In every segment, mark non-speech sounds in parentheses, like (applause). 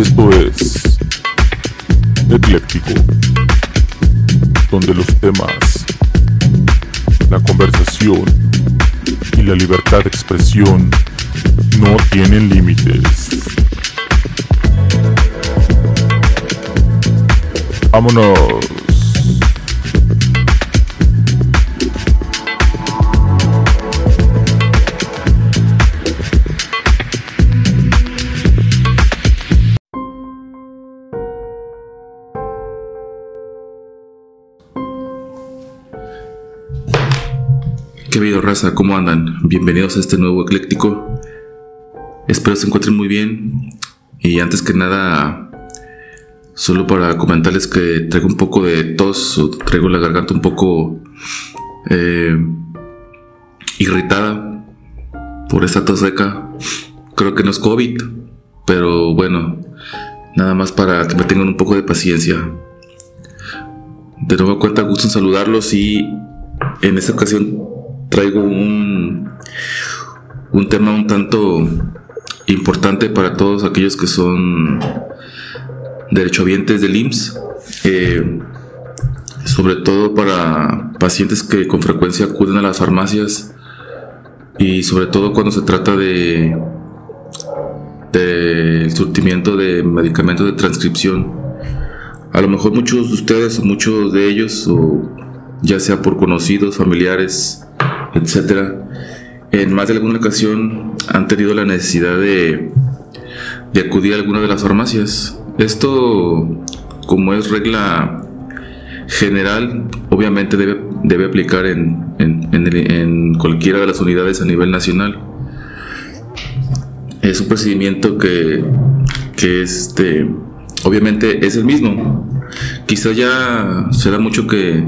Esto es Ecléctico, donde los temas, la conversación y la libertad de expresión no tienen límites. Vámonos. ¿Qué video raza? ¿Cómo andan? Bienvenidos a este nuevo ecléctico. Espero se encuentren muy bien. Y antes que nada, solo para comentarles que traigo un poco de tos, traigo la garganta un poco eh, irritada por esta tos seca. Creo que no es COVID, pero bueno, nada más para que me tengan un poco de paciencia. De nuevo cuenta, gusto en saludarlos y en esta ocasión traigo un, un tema un tanto importante para todos aquellos que son derechohabientes del IMSS, eh, sobre todo para pacientes que con frecuencia acuden a las farmacias y sobre todo cuando se trata de del surtimiento de medicamentos de transcripción. A lo mejor muchos de ustedes muchos de ellos, o ya sea por conocidos, familiares, etcétera, en más de alguna ocasión han tenido la necesidad de, de acudir a alguna de las farmacias. Esto, como es regla general, obviamente debe, debe aplicar en, en, en, en cualquiera de las unidades a nivel nacional. Es un procedimiento que, que este, obviamente es el mismo. Quizá ya se da mucho que,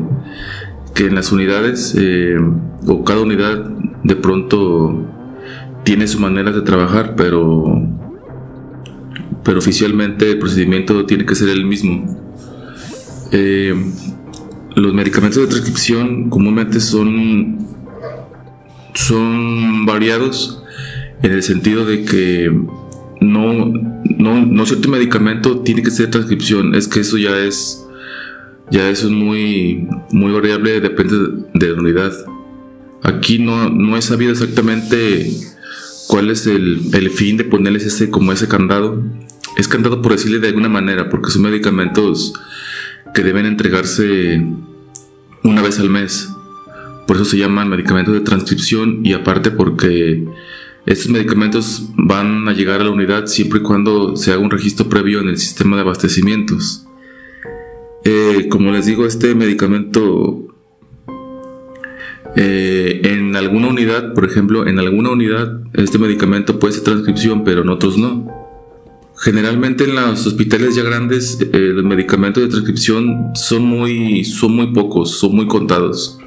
que en las unidades eh, o cada unidad de pronto tiene su manera de trabajar, pero, pero oficialmente el procedimiento tiene que ser el mismo. Eh, los medicamentos de transcripción comúnmente son, son variados en el sentido de que no, no, no cierto medicamento tiene que ser transcripción, es que eso ya es ya eso es muy, muy variable, depende de la unidad. Aquí no, no he sabido exactamente cuál es el, el, fin de ponerles ese, como ese candado. Es candado por decirle de alguna manera, porque son medicamentos que deben entregarse una vez al mes. Por eso se llaman medicamentos de transcripción y aparte porque estos medicamentos van a llegar a la unidad siempre y cuando se haga un registro previo en el sistema de abastecimientos. Eh, como les digo, este medicamento eh, en alguna unidad, por ejemplo, en alguna unidad este medicamento puede ser transcripción, pero en otros no. Generalmente en los hospitales ya grandes eh, los medicamentos de transcripción son muy, son muy pocos, son muy contados.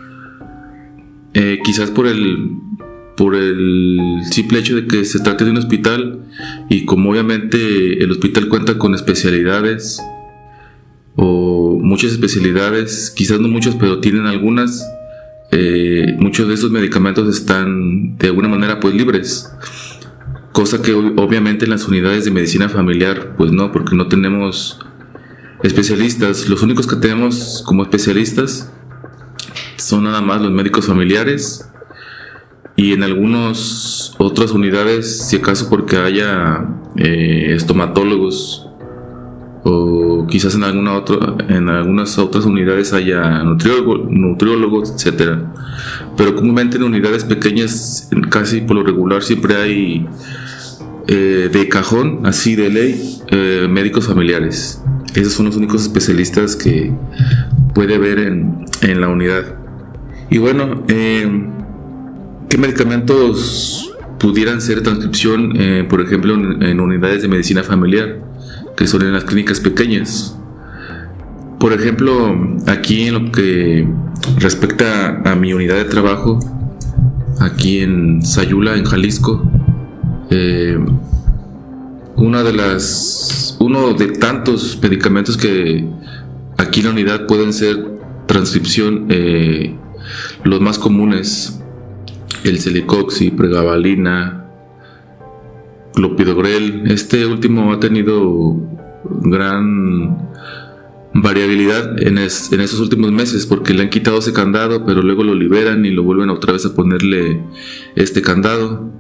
Quizás por el, por el simple hecho de que se trate de un hospital y como obviamente el hospital cuenta con especialidades o muchas especialidades, quizás no muchas, pero tienen algunas. Eh, muchos de esos medicamentos están de alguna manera pues libres. Cosa que obviamente en las unidades de medicina familiar pues no, porque no tenemos especialistas. Los únicos que tenemos como especialistas son nada más los médicos familiares y en algunas otras unidades, si acaso porque haya eh, estomatólogos o quizás en alguna en algunas otras unidades haya nutriólogo, nutriólogos etcétera. Pero comúnmente en unidades pequeñas casi por lo regular siempre hay eh, de cajón así de ley eh, médicos familiares. Esos son los únicos especialistas que puede haber en, en la unidad. Y bueno eh, qué medicamentos pudieran ser transcripción eh, por ejemplo en unidades de medicina familiar que son en las clínicas pequeñas. Por ejemplo, aquí en lo que respecta a mi unidad de trabajo, aquí en Sayula, en Jalisco, eh, una de las, uno de tantos medicamentos que aquí en la unidad pueden ser transcripción, eh, los más comunes, el celicoxi, pregabalina, clopidogrel. Este último ha tenido gran variabilidad en, en, esos últimos meses porque le han quitado ese candado, pero luego lo liberan y lo vuelven otra vez a ponerle este candado.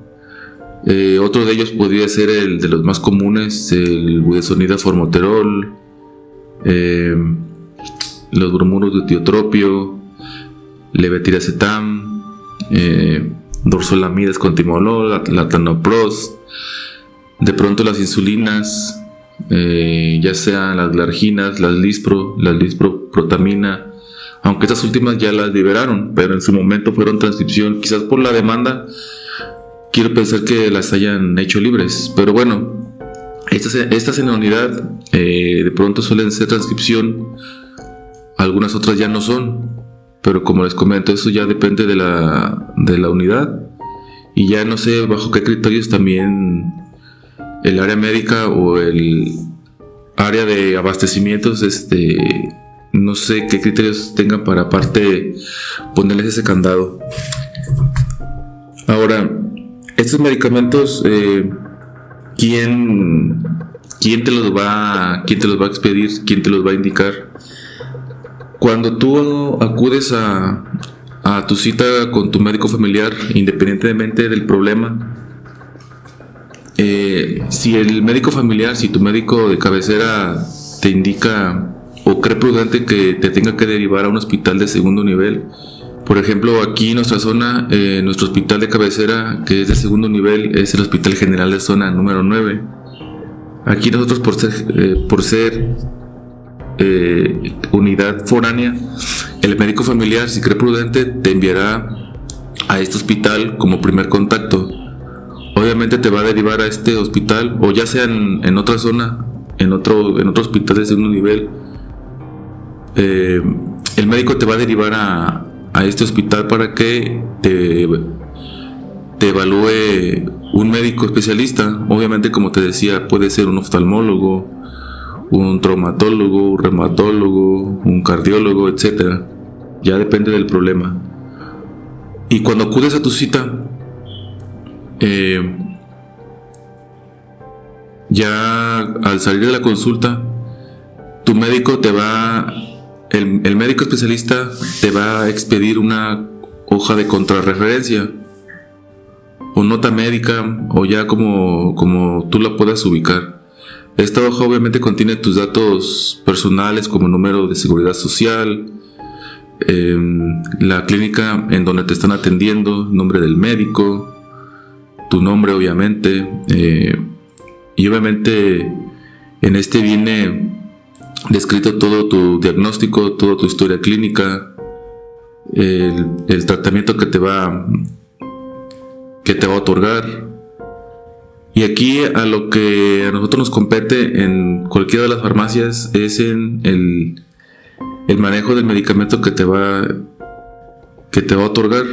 Eh, otro de ellos podría ser el de los más comunes, el budesonida formoterol, eh, los bromuros de tiotropio, levetiracetam, eh, dorsolamidas con timolol, latanoprost, de pronto las insulinas, eh, ya sean las glarginas, las lispro, las lisproprotamina, aunque estas últimas ya las liberaron, pero en su momento fueron transcripción, quizás por la demanda, quiero pensar que las hayan hecho libres, pero bueno, estas, en la unidad eh, de pronto suelen ser transcripción, algunas otras ya no son, pero como les comento, eso ya depende de la, de la unidad y ya no sé bajo qué criterios también el área médica o el área de abastecimientos, este, no sé qué criterios tengan para aparte ponerles ese candado. Ahora, estos medicamentos, eh, ¿quién, ¿quién, te los va, ¿quién te los va a expedir? ¿Quién te los va a indicar? Cuando tú acudes a, tu cita con tu médico familiar, independientemente del problema, eh, si el médico familiar, si tu médico de cabecera te indica o cree prudente que te tenga que derivar a un hospital de segundo nivel, por ejemplo, aquí en nuestra zona, eh, nuestro hospital de cabecera, que es de segundo nivel, es el Hospital General de Zona número 9. Aquí nosotros por ser, eh, por ser unidad foránea, el médico familiar, si cree prudente, te enviará a este hospital como primer contacto obviamente te va a derivar a este hospital o ya sea en, otra zona, en otro, en otro hospital de segundo nivel. Eh, el médico te va a derivar a, este hospital para que te, te evalúe un médico especialista. Obviamente, como te decía, puede ser un oftalmólogo, un traumatólogo, un reumatólogo, un cardiólogo, etc. Ya depende del problema. Y cuando acudes a tu cita, eh, ya al salir de la consulta, tu médico te va, el, médico especialista te va a expedir una hoja de contrarreferencia o nota médica o ya como, como tú la puedas ubicar. Esta hoja obviamente contiene tus datos personales como número de seguridad social, em, la clínica en donde te están atendiendo, nombre del médico, tu nombre obviamente, eh, y obviamente en este viene descrito todo tu diagnóstico, toda tu historia clínica, el, tratamiento que te va que te va a otorgar. Y aquí a lo que a nosotros nos compete en cualquiera de las farmacias es en el, el manejo del medicamento que te va que te va a otorgar.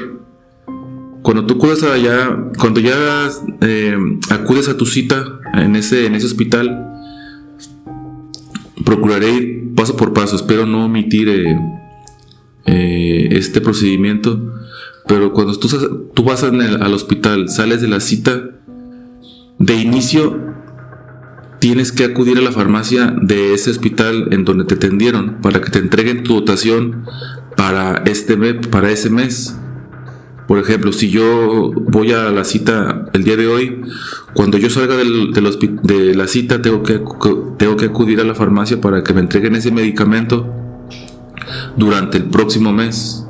Cuando tú acudes allá, cuando ya eh, acudes a tu cita en ese, en ese hospital, procuraré ir paso por paso. Espero no omitir eh, eh, este procedimiento. Pero cuando tú, tú vas al hospital, sales de la cita, de inicio tienes que acudir a la farmacia de ese hospital en donde te atendieron para que te entreguen tu dotación para, este para ese mes. Por ejemplo, si yo voy a la cita el día de hoy, cuando yo salga de la cita tengo que, tengo que acudir a la farmacia para que me entreguen ese medicamento durante el próximo mes.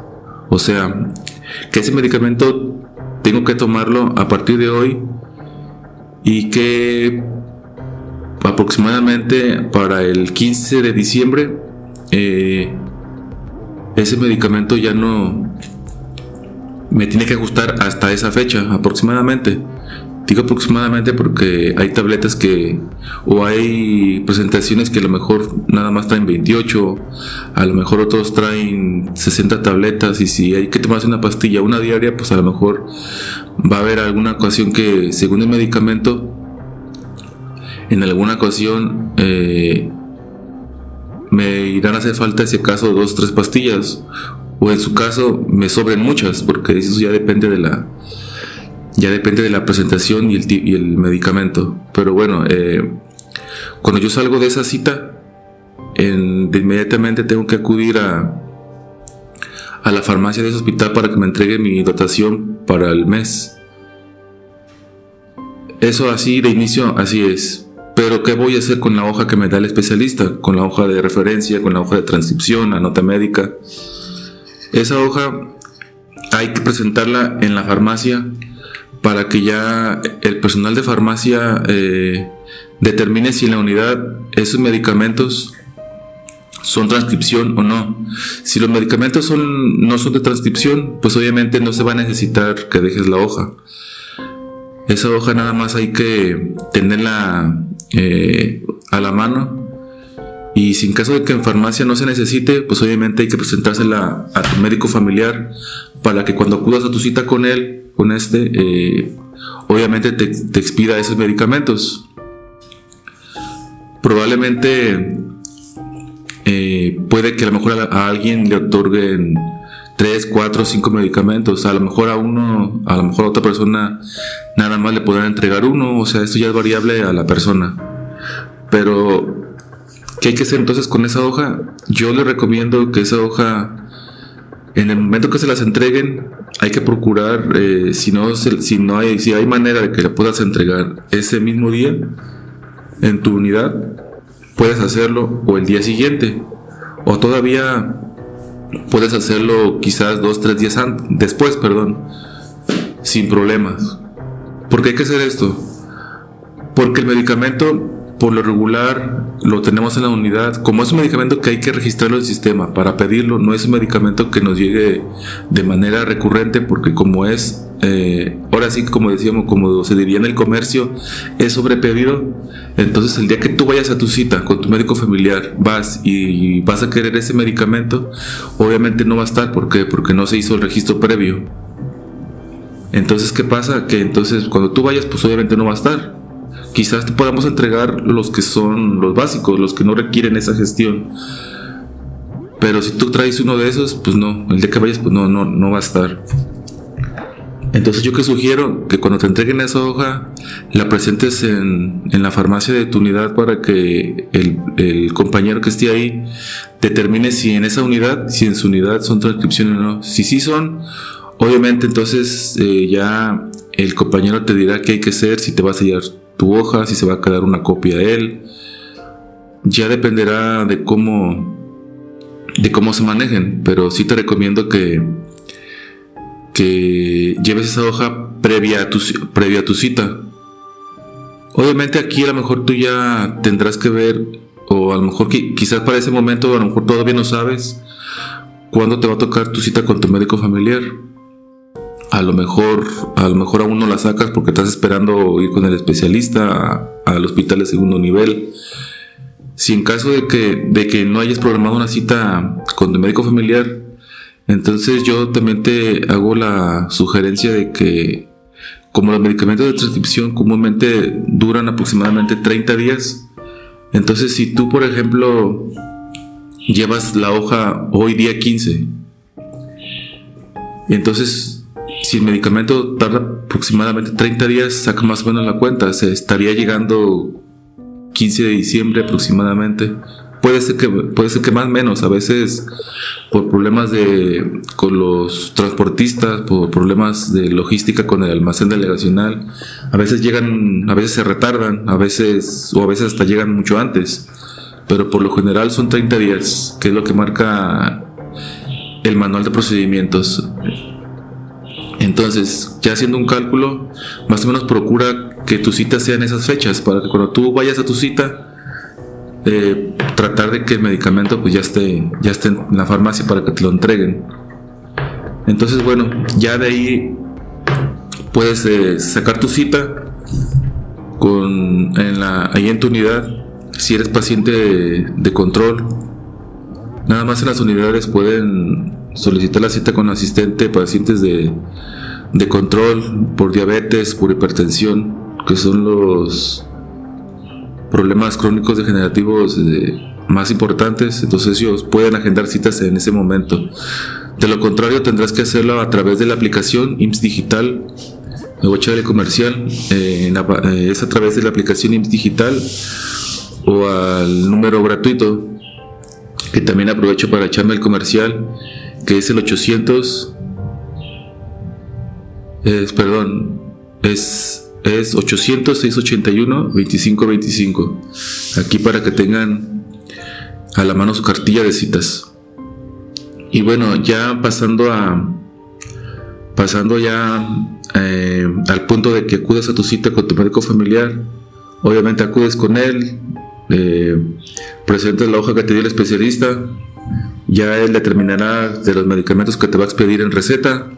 O sea, que ese medicamento tengo que tomarlo a partir de hoy y que aproximadamente para el 15 de diciembre eh, ese medicamento ya no me tiene que ajustar hasta esa fecha aproximadamente. Digo aproximadamente porque hay tabletas que, o hay presentaciones que a lo mejor nada más traen 28, a lo mejor otros traen 60 tabletas y si hay que tomarse una pastilla, una diaria, pues a lo mejor va a haber alguna ocasión que según el medicamento, en alguna ocasión eh, me irán a hacer falta si acaso dos tres pastillas o en su caso me sobren muchas, porque eso ya depende de la ya depende de la presentación y el, medicamento. Pero bueno, eh, cuando yo salgo de esa cita, de inmediatamente tengo que acudir a, a la farmacia de ese hospital para que me entregue mi dotación para el mes. Eso así de inicio, así es. Pero ¿qué voy a hacer con la hoja que me da el especialista? Con la hoja de referencia, con la hoja de transcripción, la nota médica. Esa hoja hay que presentarla en la farmacia para que ya el personal de farmacia eh, determine si en la unidad esos medicamentos son transcripción o no. Si los medicamentos son, no son de transcripción, pues obviamente no se va a necesitar que dejes la hoja. Esa hoja nada más hay que tenerla eh, a la mano. Y si en caso de que en farmacia no se necesite, pues obviamente hay que presentársela a tu médico familiar para que cuando acudas a tu cita con él, con este, eh, obviamente te, expida esos medicamentos. Probablemente eh, puede que a lo mejor a, alguien le otorguen 3, 4, 5 medicamentos. A lo mejor a uno, a lo mejor a otra persona nada más le podrán entregar uno. O sea, esto ya es variable a la persona. Pero, ¿qué hay que hacer entonces con esa hoja? Yo le recomiendo que esa hoja, en el momento que se las entreguen, hay que procurar, eh, si, no, si, no hay, si hay manera de que la puedas entregar ese mismo día en tu unidad, puedes hacerlo o el día siguiente. O todavía puedes hacerlo quizás dos, tres días después, perdón, sin problemas. ¿Por qué hay que hacer esto? Porque el medicamento por lo regular lo tenemos en la unidad. Como es un medicamento que hay que registrarlo en el sistema para pedirlo, no es un medicamento que nos llegue de manera recurrente porque como es, eh, ahora sí como decíamos, como se diría en el comercio, es sobrepedido. Entonces el día que tú vayas a tu cita con tu médico familiar, vas y vas a querer ese medicamento, obviamente no va a estar. ¿Por Porque no se hizo el registro previo. Entonces, ¿qué pasa? Que entonces cuando tú vayas, pues obviamente no va a estar quizás te podamos entregar los que son los básicos, los que no requieren esa gestión. Pero si tú traes uno de esos, pues no, el día que vayas, pues no, no, no va a estar. Entonces yo que sugiero que cuando te entreguen esa hoja, la presentes en, en la farmacia de tu unidad para que el, compañero que esté ahí determine si en esa unidad, si en su unidad son transcripciones o no. Si sí son, obviamente entonces eh, ya el compañero te dirá qué hay que hacer, si te vas a llevar tu hoja, si se va a quedar una copia de él. Ya dependerá de cómo de cómo se manejen, pero sí te recomiendo que que lleves esa hoja previa a tu previa a tu cita. Obviamente aquí a lo mejor tú ya tendrás que ver o a lo mejor quizás para ese momento a lo mejor todavía no sabes cuándo te va a tocar tu cita con tu médico familiar a lo mejor a lo mejor aún no la sacas porque estás esperando ir con el especialista al hospital de segundo nivel. Si en caso de que, de que no hayas programado una cita con tu médico familiar, entonces yo también te hago la sugerencia de que como los medicamentos de transcripción comúnmente duran aproximadamente 30 días, entonces si tú por ejemplo llevas la hoja hoy día 15, entonces si el medicamento tarda aproximadamente 30 días, saca más o menos la cuenta. Se estaría llegando 15 de diciembre aproximadamente. Puede ser que, puede ser que más o menos, a veces por problemas de, con los transportistas, por problemas de logística con el almacén delegacional, a veces llegan, a veces se retardan, a veces, o a veces hasta llegan mucho antes. Pero por lo general son 30 días, que es lo que marca el manual de procedimientos. Entonces, ya haciendo un cálculo, más o menos procura que tu cita sea en esas fechas, para que cuando tú vayas a tu cita, eh, tratar de que el medicamento pues ya esté, ya esté en la farmacia para que te lo entreguen. Entonces, bueno, ya de ahí puedes eh, sacar tu cita con, en la, ahí en tu unidad, si eres paciente de control. Nada más en las unidades pueden solicitar la cita con asistente pacientes de, de control por diabetes, por hipertensión, que son los problemas crónicos degenerativos eh, más importantes, entonces ellos pueden agendar citas en ese momento. De lo contrario, tendrás que hacerlo a través de la aplicación IMSS Digital echar el comercial, eh, eh, es a través de la aplicación IMSS Digital o al número gratuito, que también aprovecho para echarme el comercial, que es el 800, es, perdón, es, es 800-681-2525. Aquí para que tengan a la mano su cartilla de citas. Y bueno, ya pasando a pasando ya eh, al punto de que acudes a tu cita con tu médico familiar, obviamente acudes con él, eh, presentas la hoja que te dio el especialista, ya él determinará de los medicamentos que te va a expedir en receta,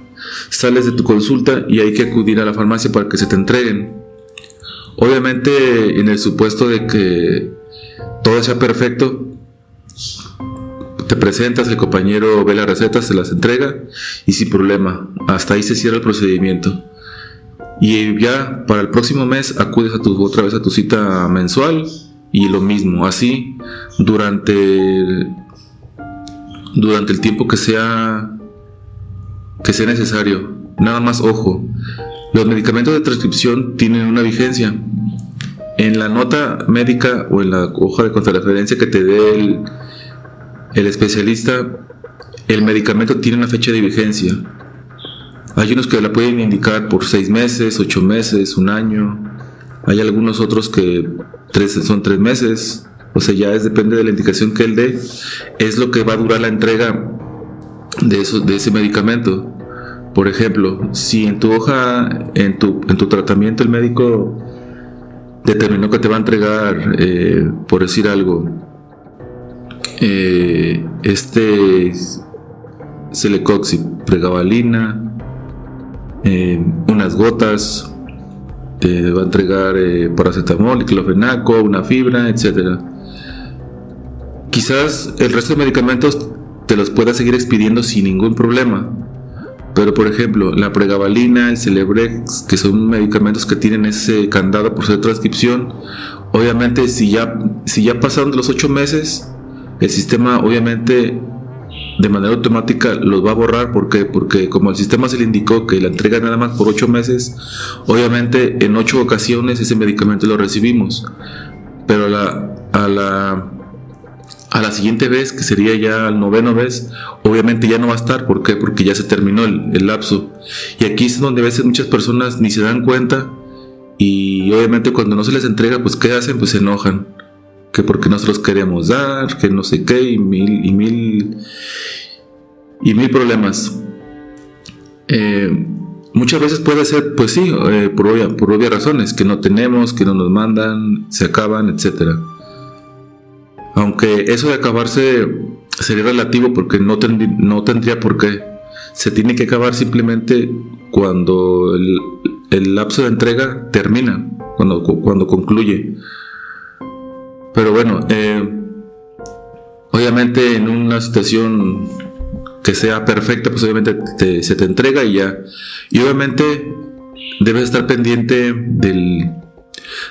sales de tu consulta y hay que acudir a la farmacia para que se te entreguen. Obviamente en el supuesto de que todo sea perfecto, te presentas, el compañero ve las recetas, se las entrega y sin problema. Hasta ahí se cierra el procedimiento. Y ya para el próximo mes acudes a tu, otra vez a tu cita mensual y lo mismo. Así durante, durante el tiempo que sea, que sea necesario. Nada más ojo. Los medicamentos de transcripción tienen una vigencia. En la nota médica o en la hoja de contrarreferencia que te dé el, el especialista, el medicamento tiene una fecha de vigencia. Hay unos que la pueden indicar por seis meses, ocho meses, un año. Hay algunos otros que tres, son tres meses. O sea, ya es, depende de la indicación que él dé. Es lo que va a durar la entrega de, eso, de ese medicamento. Por ejemplo, si en tu hoja, en tu, en tu tratamiento el médico determinó que te va a entregar, eh, por decir algo, eh, este Celecoxib, pregabalina, eh, unas gotas, te va a entregar paracetamol, clofenaco, una fibra, etc. Quizás el resto de medicamentos te los puedas seguir expidiendo sin ningún problema. Pero por ejemplo, la pregabalina, el Celebrex, que son medicamentos que tienen ese candado por ser transcripción, obviamente si ya, si ya pasaron los 8 meses, el sistema obviamente de manera automática los va a borrar. ¿Por Porque como el sistema se le indicó que la entrega nada más por 8 meses, obviamente en 8 ocasiones ese medicamento lo recibimos. Pero a la, a la, a la siguiente vez, que sería ya al noveno vez, obviamente ya no va a estar. ¿Por qué? Porque ya se terminó el, lapso. Y aquí es donde a veces muchas personas ni se dan cuenta y obviamente cuando no se les entrega, pues ¿qué hacen? Pues se enojan que porque nosotros queremos dar, que no sé qué, y mil, y mil, y mil problemas. Eh, muchas veces puede ser, pues sí, eh, por, por obvias razones, que no tenemos, que no nos mandan, se acaban, etc. Aunque eso de acabarse sería relativo porque no, tendría por qué. Se tiene que acabar simplemente cuando el, lapso de entrega termina, cuando, cuando concluye. Pero bueno, eh, obviamente en una situación que sea perfecta, pues obviamente se te entrega y ya. Y obviamente debes estar pendiente del,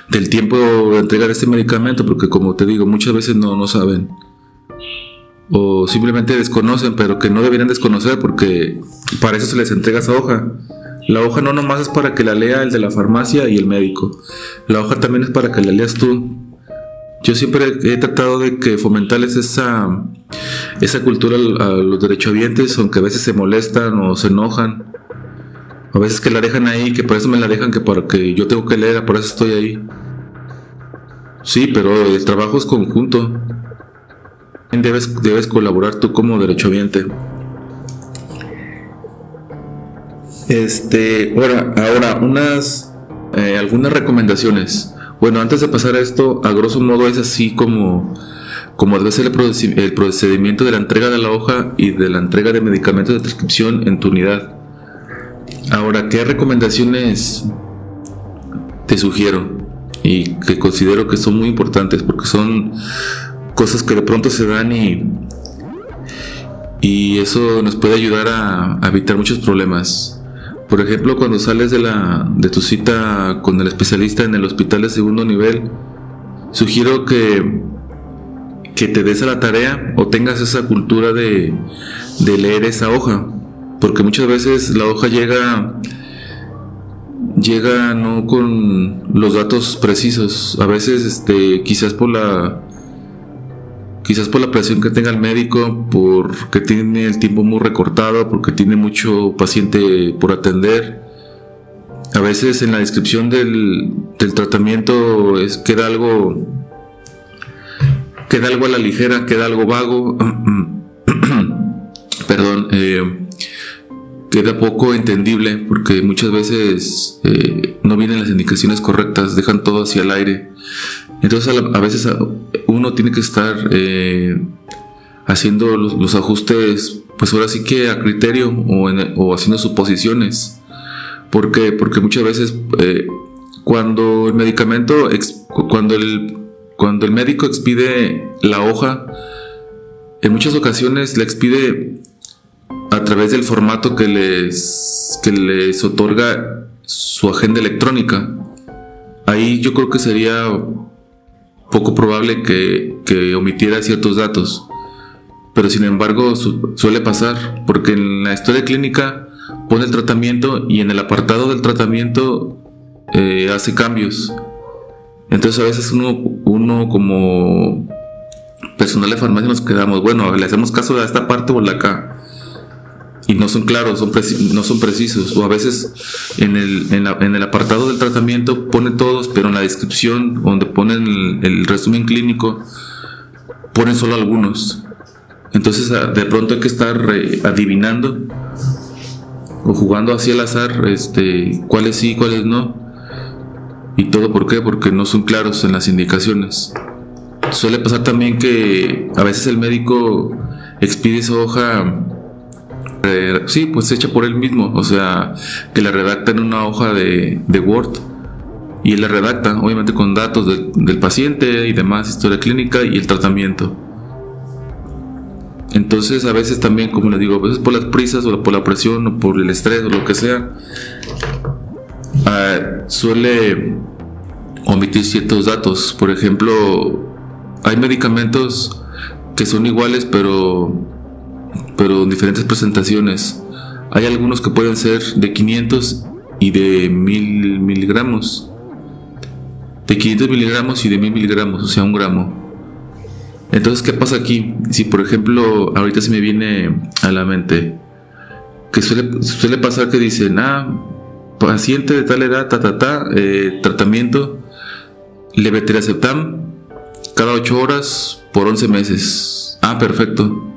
del tiempo de entregar este medicamento, porque como te digo, muchas veces no, no saben. O simplemente desconocen, pero que no deberían desconocer porque para eso se les entrega esa hoja. La hoja no nomás es para que la lea el de la farmacia y el médico. La hoja también es para que la leas tú yo siempre he tratado de que fomentarles esa, esa cultura a los derechohabientes, aunque a veces se molestan o se enojan. A veces que la dejan ahí, que por eso me la dejan, que porque yo tengo que leer, por eso estoy ahí. Sí, pero el trabajo es conjunto. Debes, debes colaborar tú como derechohabiente. Este, ahora, ahora unas, eh, algunas recomendaciones. Bueno, antes de pasar a esto, a grosso modo es así como, como debe ser el procedimiento de la entrega de la hoja y de la entrega de medicamentos de prescripción en tu unidad. Ahora, ¿qué recomendaciones te sugiero? Y que considero que son muy importantes porque son cosas que de pronto se dan y, y eso nos puede ayudar a evitar muchos problemas. Por ejemplo, cuando sales de, la, de tu cita con el especialista en el hospital de segundo nivel, sugiero que, que te des a la tarea o tengas esa cultura de, de leer esa hoja. Porque muchas veces la hoja llega llega no con los datos precisos. A veces, este, quizás por la quizás por la presión que tenga el médico, porque tiene el tiempo muy recortado, porque tiene mucho paciente por atender. A veces en la descripción del, tratamiento es, queda algo queda algo a la ligera, queda algo vago. (clears throat) Perdón, eh, queda poco entendible porque muchas veces eh, no vienen las indicaciones correctas, dejan todo hacia el aire. Entonces a, veces uno tiene que estar eh, haciendo los, ajustes, pues ahora sí que a criterio o, haciendo suposiciones. ¿Por qué? Porque muchas veces eh, cuando el medicamento, cuando el, cuando el médico expide la hoja, en muchas ocasiones la expide a través del formato que les, que les otorga su agenda electrónica. Ahí yo creo que sería poco probable que, que omitiera ciertos datos. Pero sin embargo suele pasar, porque en la historia clínica pone el tratamiento y en el apartado del tratamiento eh, hace cambios. Entonces a veces uno, uno como personal de farmacia nos quedamos, bueno, le hacemos caso a esta parte o la acá y no son claros, no son precisos. O a veces en el, en, el, apartado del tratamiento pone todos, pero en la descripción, donde ponen el, resumen clínico, ponen solo algunos. Entonces de pronto hay que estar adivinando o jugando así al azar este, cuáles sí, cuáles no. ¿Y todo por qué? Porque no son claros en las indicaciones. Suele pasar también que a veces el médico expide esa hoja sí, pues hecha por él mismo, o sea, que la redacta en una hoja de, Word y él la redacta, obviamente con datos del, paciente y demás, historia clínica y el tratamiento. Entonces a veces también, como les digo, a veces por las prisas o por la presión o por el estrés o lo que sea, ah, suele omitir ciertos datos. Por ejemplo, hay medicamentos que son iguales pero pero en diferentes presentaciones. Hay algunos que pueden ser de 500 y de 1000 miligramos. De 500 miligramos y de 1000 miligramos, o sea, un gramo. Entonces, ¿qué pasa aquí? Si, por ejemplo, ahorita se me viene a la mente que suele, suele pasar que dicen, ah, paciente de tal edad, ta, ta, ta, eh, tratamiento, levetiracetam, cada 8 horas por 11 meses. Ah, perfecto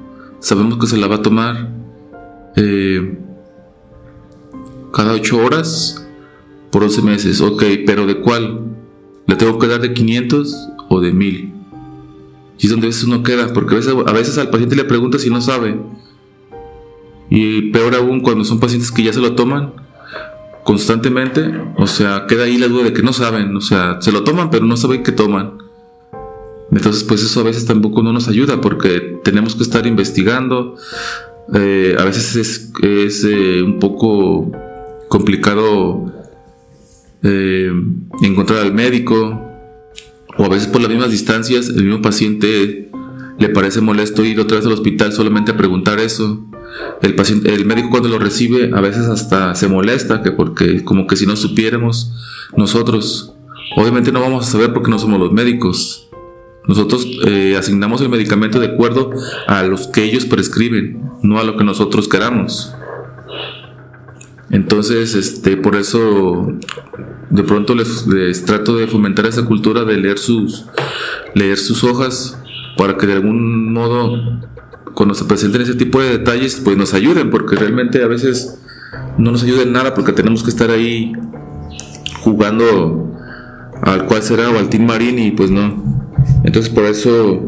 sabemos que se la va a tomar eh, cada 8 horas por 11 meses. Ok, pero ¿de cuál? ¿Le tengo que dar de 500 o de 1000? Y es donde a veces uno queda, porque a veces, a veces al paciente le pregunta si no sabe. Y peor aún cuando son pacientes que ya se lo toman constantemente, o sea, queda ahí la duda de que no saben, o sea, se lo toman pero no saben qué toman. Entonces, pues eso a veces tampoco no nos ayuda porque tenemos que estar investigando. Eh, a veces es, eh, un poco complicado eh, encontrar al médico o a veces por las mismas distancias el mismo paciente le parece molesto ir otra vez al hospital solamente a preguntar eso. El, paciente, el médico cuando lo recibe a veces hasta se molesta que porque como que si no supiéramos nosotros, obviamente no vamos a saber porque no somos los médicos nosotros eh, asignamos el medicamento de acuerdo a los que ellos prescriben, no a lo que nosotros queramos. Entonces, este, por eso de pronto les, trato de fomentar esa cultura de leer sus, leer sus hojas para que de algún modo cuando se presenten ese tipo de detalles pues nos ayuden porque realmente a veces no nos ayuden nada porque tenemos que estar ahí jugando al cual será o al Team Marín y pues no entonces por eso,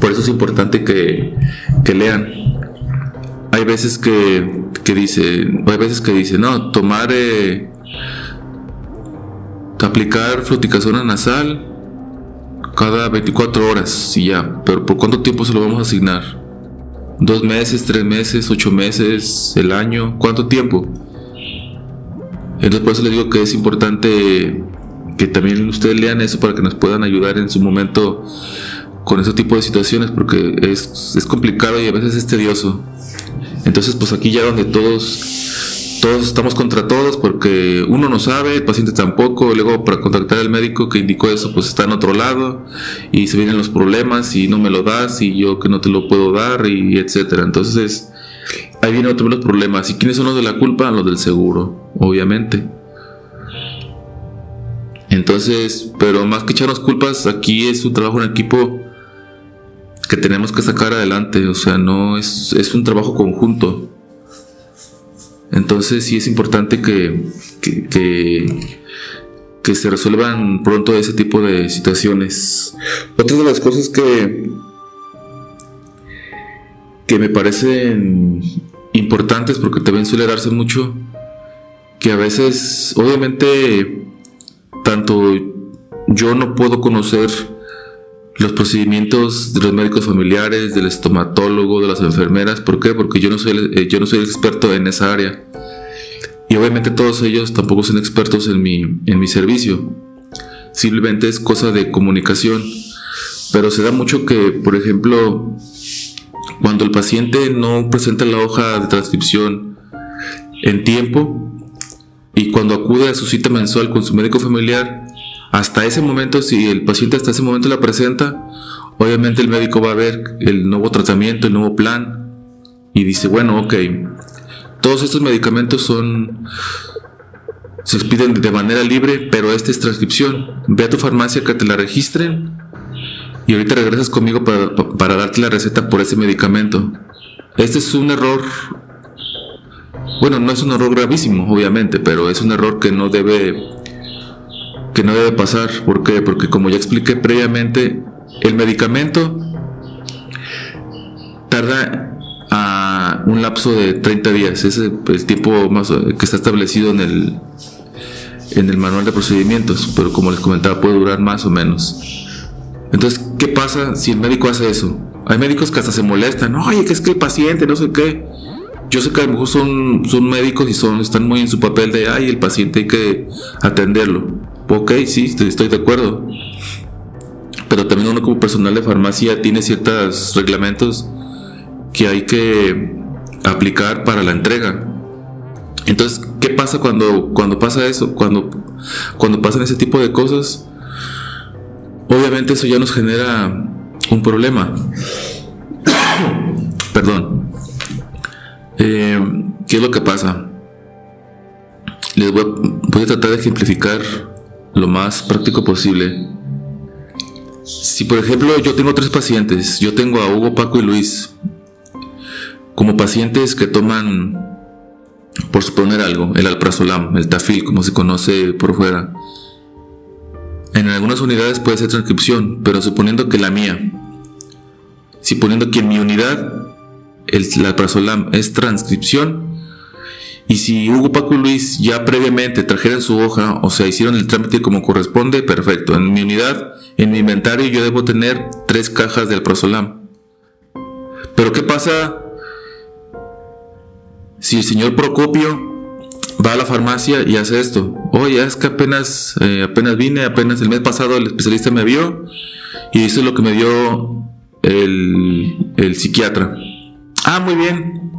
por eso es importante que, lean. Hay veces que, que dicen, hay veces que dicen, no, tomar, eh, aplicar fluticasona nasal cada 24 horas y ya. Pero ¿por cuánto tiempo se lo vamos a asignar? ¿Dos meses, tres meses, ocho meses, el año? ¿Cuánto tiempo? Entonces por eso les digo que es importante que también ustedes lean eso para que nos puedan ayudar en su momento con ese tipo de situaciones porque es, complicado y a veces es tedioso. Entonces pues aquí ya donde todos todos estamos contra todos porque uno no sabe, el paciente tampoco, luego para contactar al médico que indicó eso pues está en otro lado y se vienen los problemas y no me lo das y yo que no te lo puedo dar y etcétera. Entonces ahí vienen otros problemas. ¿Y quiénes son los de la culpa? Los del seguro, obviamente. Entonces, pero más que echarnos culpas, aquí es un trabajo en equipo que tenemos que sacar adelante, o sea, no es, es un trabajo conjunto. Entonces sí es importante que, que, que, se resuelvan pronto ese tipo de situaciones. Otra de las cosas que, que me parecen importantes, porque también suele darse mucho, que a veces, obviamente, tanto yo no puedo conocer los procedimientos de los médicos familiares, del estomatólogo, de las enfermeras. ¿Por qué? Porque yo no soy, eh, yo no soy experto en esa área. Y obviamente todos ellos tampoco son expertos en mi, en mi servicio. Simplemente es cosa de comunicación. Pero se da mucho que, por ejemplo, cuando el paciente no presenta la hoja de transcripción en tiempo y cuando acude a su cita mensual con su médico familiar, hasta ese momento, si el paciente hasta ese momento la presenta, obviamente el médico va a ver el nuevo tratamiento, el nuevo plan y dice, bueno, ok, todos estos medicamentos son se expiden de manera libre, pero esta es transcripción. Ve a tu farmacia que te la registren y ahorita regresas conmigo para, para darte la receta por ese medicamento. Este es un error bueno, no es un error gravísimo, obviamente, pero es un error que no debe que no debe pasar. ¿Por qué? Porque como ya expliqué previamente, el medicamento tarda un lapso de 30 días. Es el, tiempo más que está establecido en el, en el manual de procedimientos, pero como les comentaba, puede durar más o menos. Entonces, ¿qué pasa si el médico hace eso? Hay médicos que hasta se molestan, oye, que es que el paciente, no sé qué. Yo sé que a lo mejor son, son médicos y son, están muy en su papel de, ay, el paciente hay que atenderlo. Ok, sí, estoy de acuerdo. Pero también uno como personal de farmacia tiene ciertos reglamentos que hay que aplicar para la entrega. Entonces, ¿qué pasa cuando, cuando pasa eso? Cuando, cuando pasan ese tipo de cosas, obviamente eso ya nos genera un problema. (coughs) Perdón. Eh, ¿Qué es lo que pasa? Les voy a tratar de ejemplificar lo más práctico posible. Si por ejemplo yo tengo tres pacientes, yo tengo a Hugo, Paco y Luis, como pacientes que toman, por suponer algo, el alprazolam, el tafil, como se conoce por fuera. En algunas unidades puede ser transcripción, pero suponiendo que la mía, suponiendo que en mi unidad el alprazolam es transcripción, y si Hugo, Paco Luis ya previamente trajeran su hoja, o sea, hicieron el trámite como corresponde, perfecto. En mi unidad, en mi inventario, yo debo tener tres cajas del Prosolam. Pero ¿qué pasa si el señor Procopio va a la farmacia y hace esto? Oye, es que apenas, eh, apenas vine, apenas el mes pasado el especialista me vio y eso es lo que me dio el psiquiatra. Ah, muy bien,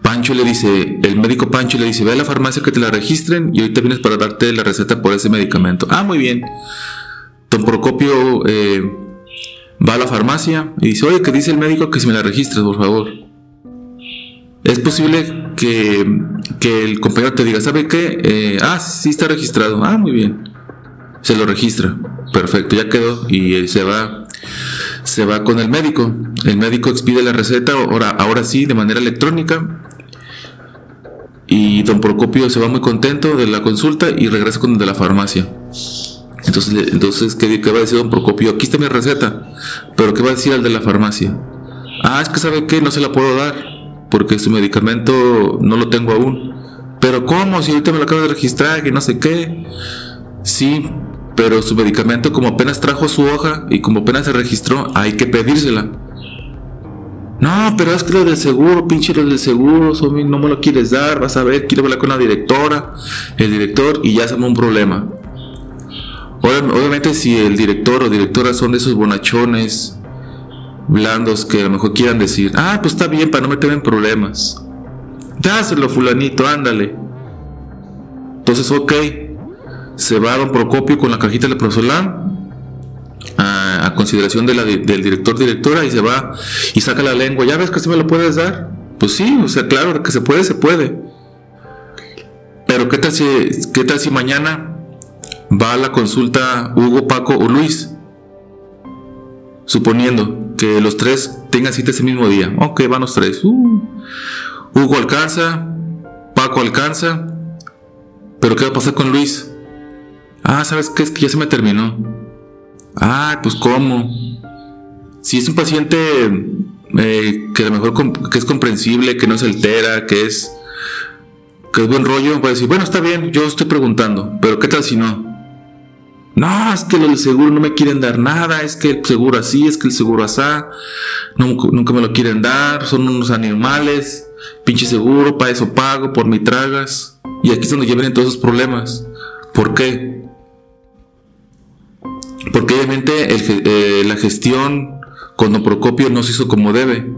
Pancho le dice, el médico Pancho le dice, ve a la farmacia que te la registren y ahorita vienes para darte la receta por ese medicamento. Ah, muy bien. Don Procopio eh, va a la farmacia y dice, oye, que dice el médico que si me la registres, por favor. Es posible que, el compañero te diga, ¿sabe qué? Eh, ah, sí está registrado. Ah, muy bien. Se lo registra. Perfecto, ya quedó y se va se va con el médico. El médico expide la receta, ahora, ahora sí, de manera electrónica. Y don Procopio se va muy contento de la consulta y regresa con el de la farmacia. Entonces, entonces ¿qué, va a decir don Procopio? Aquí está mi receta. Pero ¿qué va a decir al de la farmacia? Ah, es que sabe que no se la puedo dar. Porque su medicamento no lo tengo aún. Pero ¿cómo? Si ahorita me lo acabo de registrar y no sé qué. Sí, pero su medicamento como apenas trajo su hoja y como apenas se registró, hay que pedírsela. No, pero es que lo del seguro, pinche lo del seguro, no me lo quieres dar, vas a ver, quiero hablar con la directora, el director y ya se un problema. Obviamente si el director o directora son de esos bonachones blandos que a lo mejor quieran decir, ah, pues está bien para no meterme en problemas. Dáselo, fulanito, ándale. Entonces, ok, se va a don Procopio con la cajita de prosolán a, a consideración de la, del director directora y se va y saca la lengua. ¿Ya ves que se me lo puedes dar? Pues sí, o sea, claro que se puede, se puede. Pero ¿qué tal si, qué tal si mañana va a la consulta Hugo, Paco o Luis? Suponiendo que los tres tengan cita ese mismo día. Ok, van los tres. Uh, Hugo alcanza, Paco alcanza. Pero ¿qué va a pasar con Luis? Ah, ¿sabes qué? Es que ya se me terminó. Ah, pues ¿cómo? Si es un paciente eh, que a lo mejor que es comprensible, que no se altera, que es que es buen rollo, puede decir, bueno, está bien, yo estoy preguntando, pero ¿qué tal si no? No, es que del seguro no me quieren dar nada, es que el seguro así, es que el seguro asá, nunca, nunca me lo quieren dar, son unos animales, pinche seguro, para eso pago, por mi tragas. Y aquí es donde ya todos esos problemas. ¿Por qué? Porque obviamente eh, la gestión con Procopio no se hizo como debe.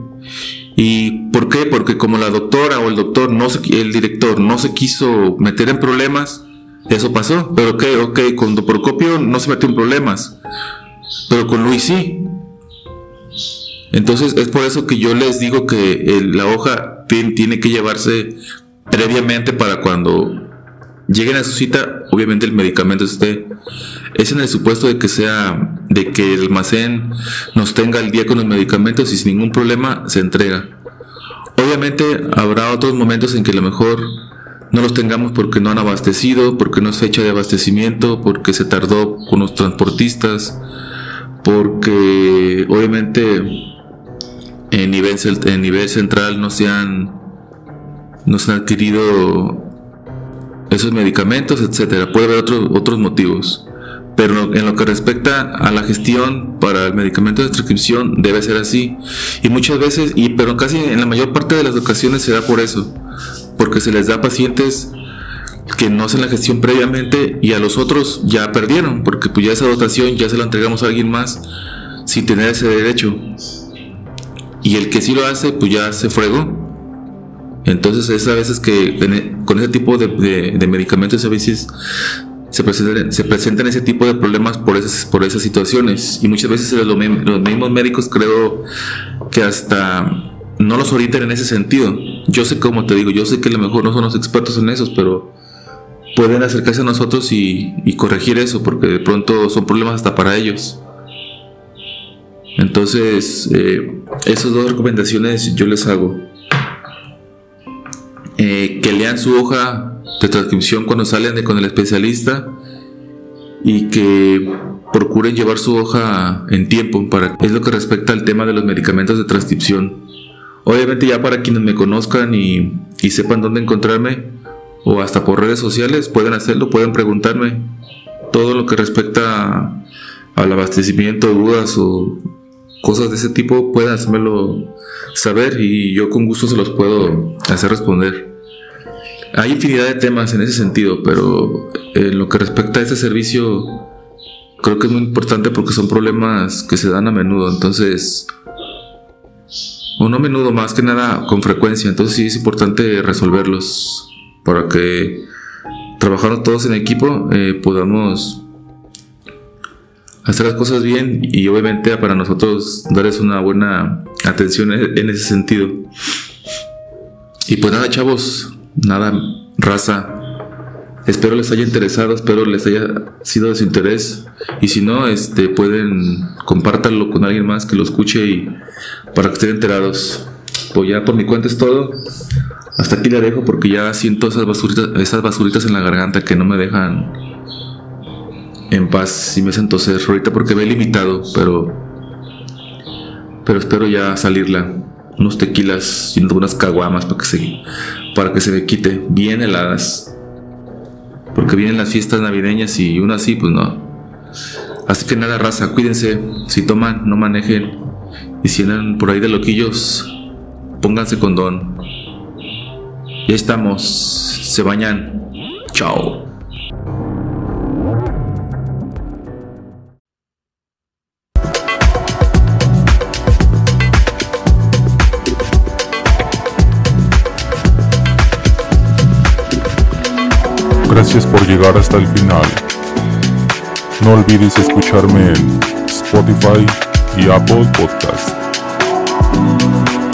¿Y por qué? Porque como la doctora o el doctor, no el director no se quiso meter en problemas, eso pasó. Pero ok, ok, con Don Procopio no se metió en problemas, pero con Luis sí. Entonces es por eso que yo les digo que la hoja tiene que llevarse previamente para cuando lleguen a su cita, obviamente el medicamento esté. Es en el supuesto de que sea, de que el almacén nos tenga al día con los medicamentos y sin ningún problema se entrega. Obviamente habrá otros momentos en que a lo mejor no los tengamos porque no han abastecido, porque no es fecha de abastecimiento, porque se tardó con los transportistas, porque obviamente en nivel, en nivel central no se han, no se han adquirido esos medicamentos, etcétera. Puede haber otros otros motivos. Pero en lo que respecta a la gestión para el medicamento de prescripción debe ser así. Y muchas veces, y pero casi en la mayor parte de las ocasiones se da por eso. Porque se les da a pacientes que no hacen la gestión previamente y a los otros ya perdieron. Porque pues ya esa dotación ya se la entregamos a alguien más sin tener ese derecho. Y el que sí lo hace, pues ya se fregó. Entonces es a veces que e, con ese tipo de, medicamentos a veces se presentan, se presentan ese tipo de problemas por esas, por esas situaciones. Y muchas veces los, mismos médicos creo que hasta no los orientan en ese sentido. Yo sé, como te digo, yo sé que a lo mejor no son los expertos en eso, pero pueden acercarse a nosotros y, corregir eso, porque de pronto son problemas hasta para ellos. Entonces, eh, esas dos recomendaciones yo les hago. Eh, que lean su hoja de transcripción cuando salen de con el especialista y que procuren llevar su hoja en tiempo para es lo que respecta al tema de los medicamentos de transcripción. Obviamente ya para quienes me conozcan y, y sepan dónde encontrarme o hasta por redes sociales pueden hacerlo, pueden preguntarme todo lo que respecta al abastecimiento, dudas o cosas de ese tipo, pueden hacérmelo saber y yo con gusto se los puedo hacer responder. Hay infinidad de temas en ese sentido, pero en lo que respecta a este servicio, creo que es muy importante porque son problemas que se dan a menudo, entonces, o no a menudo, más que nada con frecuencia, entonces sí es importante resolverlos para que trabajando todos en equipo eh, podamos hacer las cosas bien y obviamente para nosotros darles una buena atención en ese sentido. Y pues nada, chavos, nada, raza. Espero les haya interesado, espero les haya sido de su interés. Y si no, este pueden compártanlo con alguien más que lo escuche y para que estén enterados. Pues ya por mi cuenta es todo. Hasta aquí le dejo porque ya siento esas basuritas, esas basuritas en la garganta que no me dejan en paz y me hacen toser. Ahorita porque me he limitado, pero pero espero ya salirla. Unos tequilas y unas caguamas para que se para que se me quite bien heladas. Porque vienen las fiestas navideñas y uno así, pues no. Así que nada, raza, cuídense. Si toman, no manejen. Y si andan por ahí de loquillos, pónganse condón. Ya estamos. Se bañan. Chao. Llegar hasta el final. No olvides escucharme en Spotify y Apple Podcast.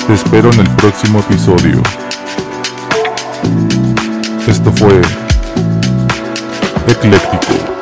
Te espero en el próximo episodio. Esto fue Ecléctico.